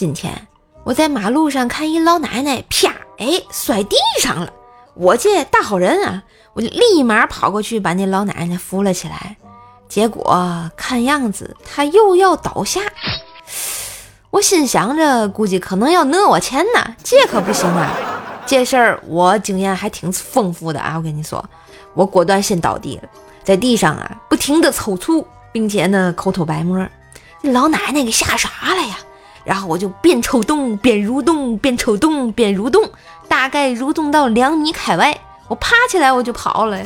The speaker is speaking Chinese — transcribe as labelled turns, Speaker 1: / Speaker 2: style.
Speaker 1: 今天我在马路上看一老奶奶，啪，哎，摔地上了。我这大好人啊，我就立马跑过去把那老奶奶扶了起来。结果看样子她又要倒下。我心想着，估计可能要讹我钱呢，这可不行啊！这事儿我经验还挺丰富的啊，我跟你说，我果断先倒地了，在地上啊不停的抽搐，并且呢口吐白沫。老奶奶给吓傻了呀！然后我就边抽动边蠕动，边抽动边蠕动，大概蠕动到两米开外，我爬起来我就跑了。